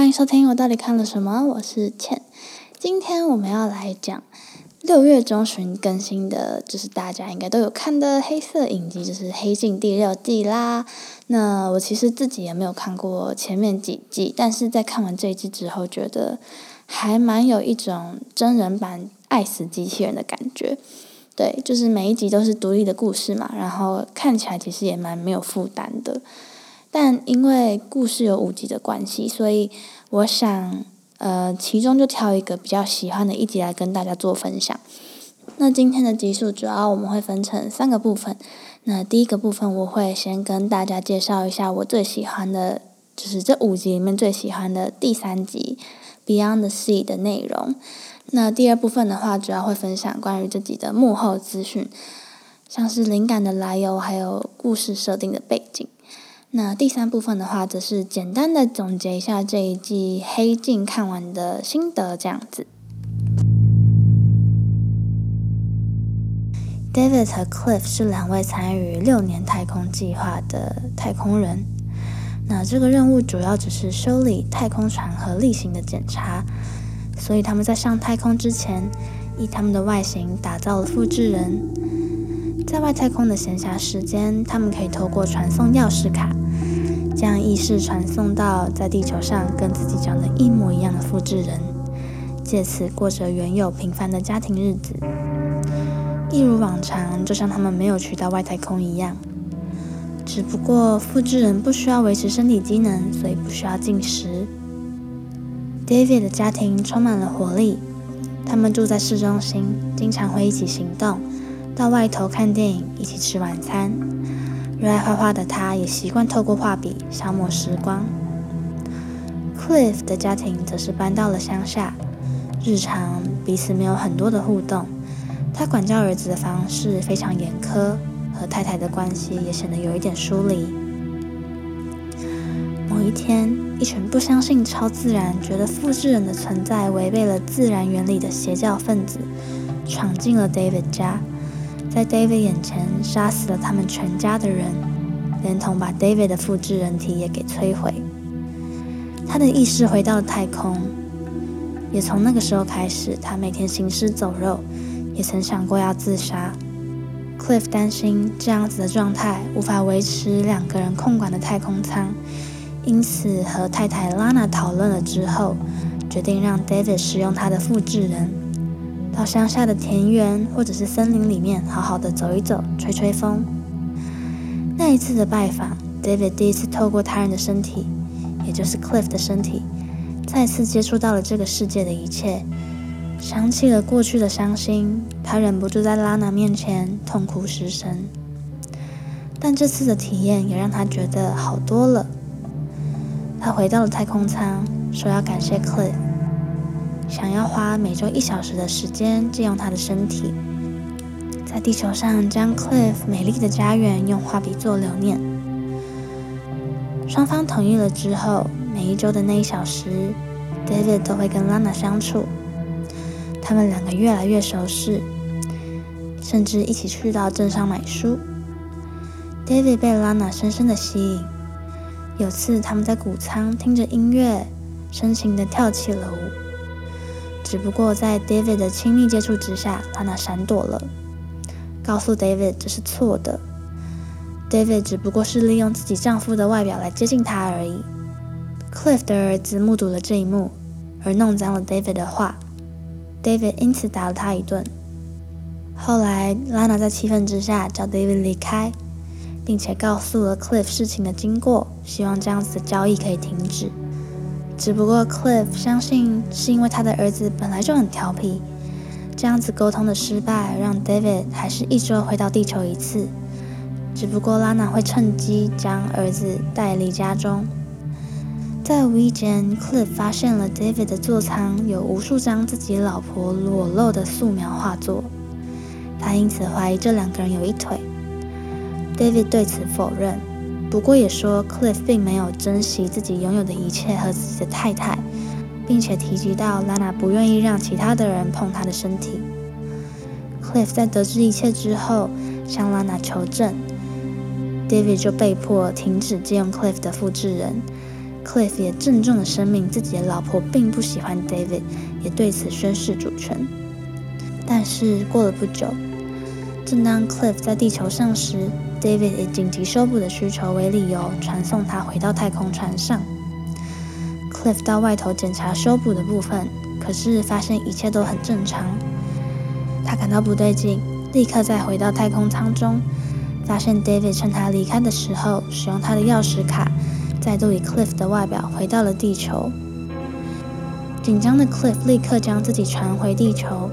欢迎收听我到底看了什么？我是倩。今天我们要来讲六月中旬更新的，就是大家应该都有看的黑色影集，就是《黑镜》第六季啦。那我其实自己也没有看过前面几季，但是在看完这一季之后，觉得还蛮有一种真人版《爱死机器人》的感觉。对，就是每一集都是独立的故事嘛，然后看起来其实也蛮没有负担的。但因为故事有五集的关系，所以我想，呃，其中就挑一个比较喜欢的一集来跟大家做分享。那今天的集数主要我们会分成三个部分。那第一个部分我会先跟大家介绍一下我最喜欢的，就是这五集里面最喜欢的第三集《Beyond the Sea》的内容。那第二部分的话，主要会分享关于这集的幕后资讯，像是灵感的来由，还有故事设定的背景。那第三部分的话，则是简单的总结一下这一季《黑镜》看完的心得，这样子。David 和 Cliff 是两位参与六年太空计划的太空人。那这个任务主要只是修理太空船和例行的检查，所以他们在上太空之前，以他们的外形打造了复制人。在外太空的闲暇时间，他们可以透过传送钥匙卡，将意识传送到在地球上跟自己长得一模一样的复制人，借此过着原有平凡的家庭日子，一如往常，就像他们没有去到外太空一样。只不过复制人不需要维持身体机能，所以不需要进食。David 的家庭充满了活力，他们住在市中心，经常会一起行动。到外头看电影，一起吃晚餐。热爱画画的他，也习惯透过画笔消磨时光。Cliff 的家庭则是搬到了乡下，日常彼此没有很多的互动。他管教儿子的方式非常严苛，和太太的关系也显得有一点疏离。某一天，一群不相信超自然、觉得复制人的存在违背了自然原理的邪教分子，闯进了 David 家。在 David 眼前杀死了他们全家的人，连同把 David 的复制人体也给摧毁。他的意识回到了太空，也从那个时候开始，他每天行尸走肉，也曾想过要自杀。Cliff 担心这样子的状态无法维持两个人控管的太空舱，因此和太太 Lana 讨论了之后，决定让 David 使用他的复制人。到乡下的田园或者是森林里面，好好的走一走，吹吹风。那一次的拜访，David 第一次透过他人的身体，也就是 Cliff 的身体，再次接触到了这个世界的一切，想起了过去的伤心，他忍不住在拉娜面前痛哭失声。但这次的体验也让他觉得好多了。他回到了太空舱，说要感谢 Cliff。想要花每周一小时的时间借用他的身体，在地球上将 Cliff 美丽的家园用画笔做留念。双方同意了之后，每一周的那一小时，David 都会跟 Lana 相处。他们两个越来越熟识，甚至一起去到镇上买书。David 被 Lana 深深的吸引。有次他们在谷仓听着音乐，深情的跳起了舞。只不过在 David 的亲密接触之下，拉娜闪躲了，告诉 David 这是错的。David 只不过是利用自己丈夫的外表来接近她而已。Cliff 的儿子目睹了这一幕，而弄脏了 David 的画，David 因此打了他一顿。后来，拉娜在气愤之下叫 David 离开，并且告诉了 Cliff 事情的经过，希望这样子的交易可以停止。只不过 Cliff 相信是因为他的儿子本来就很调皮，这样子沟通的失败让 David 还是一周回到地球一次。只不过 Lana 会趁机将儿子带离家中。在无意间，Cliff 发现了 David 的座舱有无数张自己老婆裸露的素描画作，他因此怀疑这两个人有一腿。David 对此否认。不过也说，Cliff 并没有珍惜自己拥有的一切和自己的太太，并且提及到 Lana 不愿意让其他的人碰她的身体。Cliff 在得知一切之后，向 Lana 求证，David 就被迫停止借用 Cliff 的复制人 Cliff 也郑重的声明自己的老婆并不喜欢 David，也对此宣誓主权。但是过了不久，正当 Cliff 在地球上时，David 以紧急修补的需求为理由，传送他回到太空船上。Cliff 到外头检查修补的部分，可是发现一切都很正常。他感到不对劲，立刻再回到太空舱中，发现 David 趁他离开的时候，使用他的钥匙卡，再度以 Cliff 的外表回到了地球。紧张的 Cliff 立刻将自己传回地球。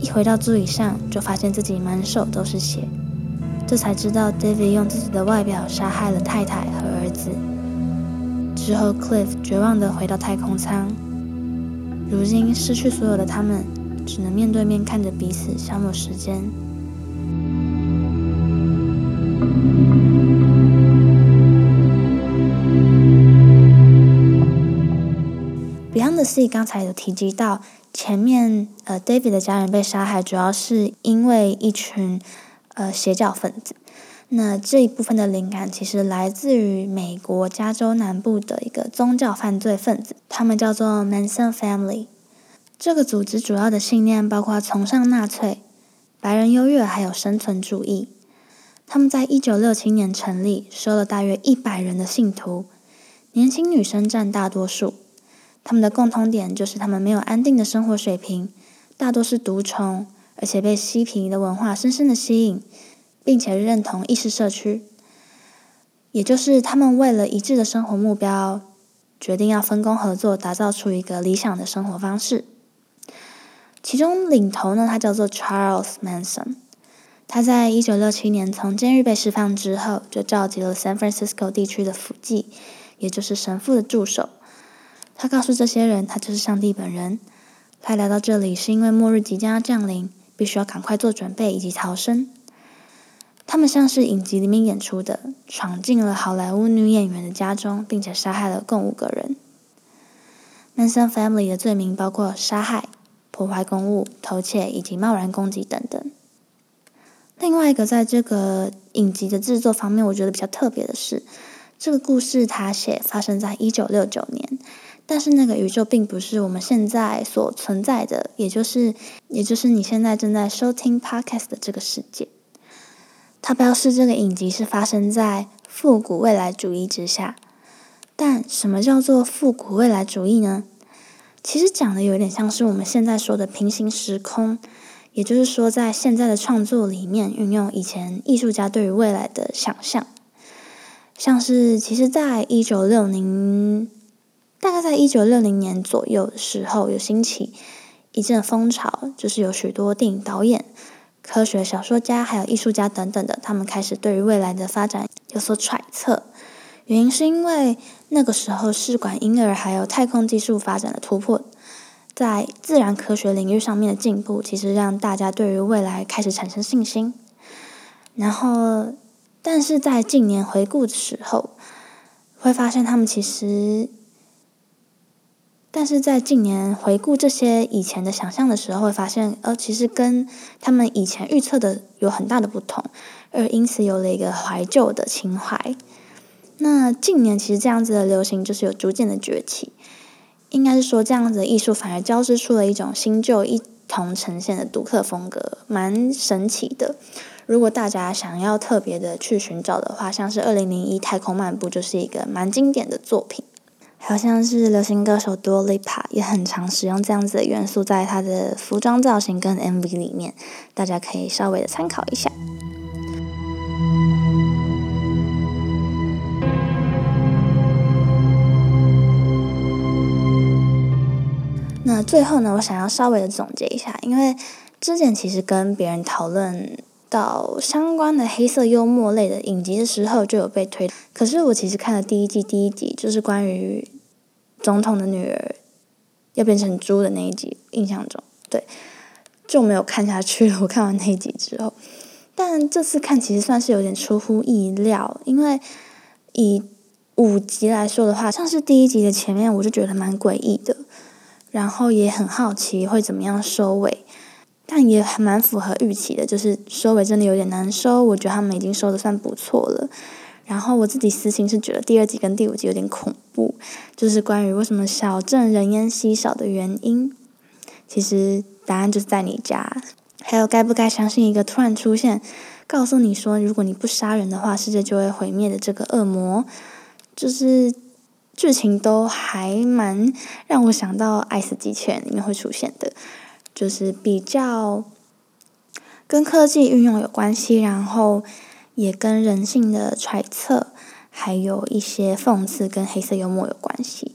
一回到座椅上，就发现自己满手都是血，这才知道 David 用自己的外表杀害了太太和儿子。之后，Cliff 绝望地回到太空舱。如今失去所有的他们，只能面对面看着彼此消磨时间。Beyond the Sea 刚才有提及到。前面，呃，David 的家人被杀害，主要是因为一群，呃，邪教分子。那这一部分的灵感其实来自于美国加州南部的一个宗教犯罪分子，他们叫做 Manson Family。这个组织主要的信念包括崇尚纳粹、白人优越，还有生存主义。他们在一九六七年成立，收了大约一百人的信徒，年轻女生占大多数。他们的共同点就是他们没有安定的生活水平，大多是独宠，而且被嬉皮的文化深深的吸引，并且认同意识社区。也就是他们为了一致的生活目标，决定要分工合作，打造出一个理想的生活方式。其中领头呢，他叫做 Charles Manson。他在一九六七年从监狱被释放之后，就召集了 San Francisco 地区的辅祭，也就是神父的助手。他告诉这些人，他就是上帝本人。他来到这里是因为末日即将要降临，必须要赶快做准备以及逃生。他们像是影集里面演出的，闯进了好莱坞女演员的家中，并且杀害了共五个人。Manson Family 的罪名包括杀害、破坏公物、偷窃以及贸然攻击等等。另外一个在这个影集的制作方面，我觉得比较特别的是，这个故事它写发生在一九六九年。但是那个宇宙并不是我们现在所存在的，也就是，也就是你现在正在收听 podcast 的这个世界。它表示这个影集是发生在复古未来主义之下。但什么叫做复古未来主义呢？其实讲的有点像是我们现在说的平行时空，也就是说，在现在的创作里面运用以前艺术家对于未来的想象，像是其实在一九六零。大概在一九六零年左右的时候，有兴起一阵风潮，就是有许多电影导演、科学小说家，还有艺术家等等的，他们开始对于未来的发展有所揣测。原因是因为那个时候试管婴儿还有太空技术发展的突破，在自然科学领域上面的进步，其实让大家对于未来开始产生信心。然后，但是在近年回顾的时候，会发现他们其实。但是在近年回顾这些以前的想象的时候，会发现，呃，其实跟他们以前预测的有很大的不同，而因此有了一个怀旧的情怀。那近年其实这样子的流行就是有逐渐的崛起，应该是说这样子的艺术反而交织出了一种新旧一同呈现的独特风格，蛮神奇的。如果大家想要特别的去寻找的话，像是二零零一太空漫步就是一个蛮经典的作品。好像是流行歌手 Dua Lipa 也很常使用这样子的元素在他的服装造型跟 MV 里面，大家可以稍微的参考一下。那最后呢，我想要稍微的总结一下，因为之前其实跟别人讨论到相关的黑色幽默类的影集的时候，就有被推。可是我其实看了第一季第一集，就是关于总统的女儿要变成猪的那一集，印象中对就没有看下去了。我看完那一集之后，但这次看其实算是有点出乎意料，因为以五集来说的话，像是第一集的前面我就觉得蛮诡异的，然后也很好奇会怎么样收尾，但也还蛮符合预期的，就是收尾真的有点难收。我觉得他们已经收的算不错了。然后我自己私心是觉得第二季跟第五季有点恐怖，就是关于为什么小镇人烟稀少的原因。其实答案就是在你家。还有该不该相信一个突然出现，告诉你说如果你不杀人的话，世界就会毁灭的这个恶魔，就是剧情都还蛮让我想到《爱死机器人》里面会出现的，就是比较跟科技运用有关系，然后也跟人性的揣测，还有一些讽刺跟黑色幽默有关系。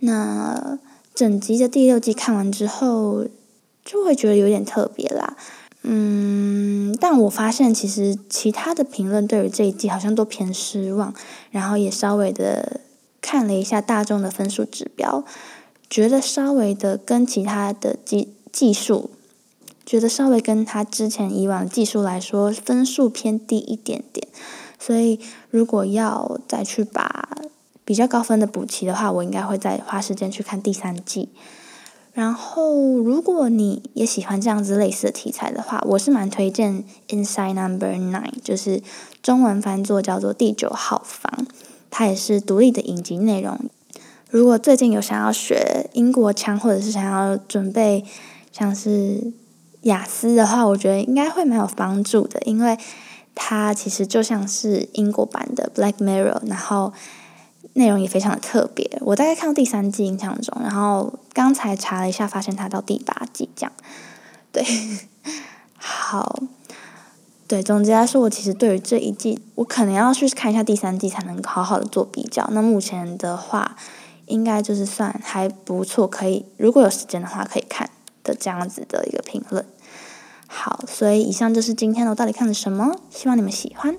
那整集的第六季看完之后。就会觉得有点特别啦，嗯，但我发现其实其他的评论对于这一季好像都偏失望，然后也稍微的看了一下大众的分数指标，觉得稍微的跟其他的技技术，觉得稍微跟他之前以往的技术来说分数偏低一点点，所以如果要再去把比较高分的补齐的话，我应该会再花时间去看第三季。然后，如果你也喜欢这样子类似的题材的话，我是蛮推荐《Inside Number Nine》，就是中文翻作叫做《第九号房》，它也是独立的影集内容。如果最近有想要学英国腔，或者是想要准备像是雅思的话，我觉得应该会蛮有帮助的，因为它其实就像是英国版的《Black Mirror》，然后。内容也非常的特别，我大概看到第三季印象中，然后刚才查了一下，发现它到第八季这样。对，好，对，总结来说，我其实对于这一季，我可能要去看一下第三季，才能好好的做比较。那目前的话，应该就是算还不错，可以如果有时间的话可以看的这样子的一个评论。好，所以以上就是今天我到底看了什么，希望你们喜欢。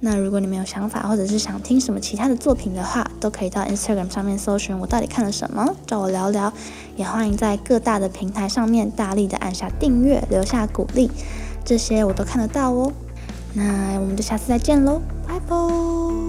那如果你们有想法，或者是想听什么其他的作品的话，都可以到 Instagram 上面搜寻我到底看了什么，找我聊聊。也欢迎在各大的平台上面大力的按下订阅，留下鼓励，这些我都看得到哦。那我们就下次再见喽，拜拜。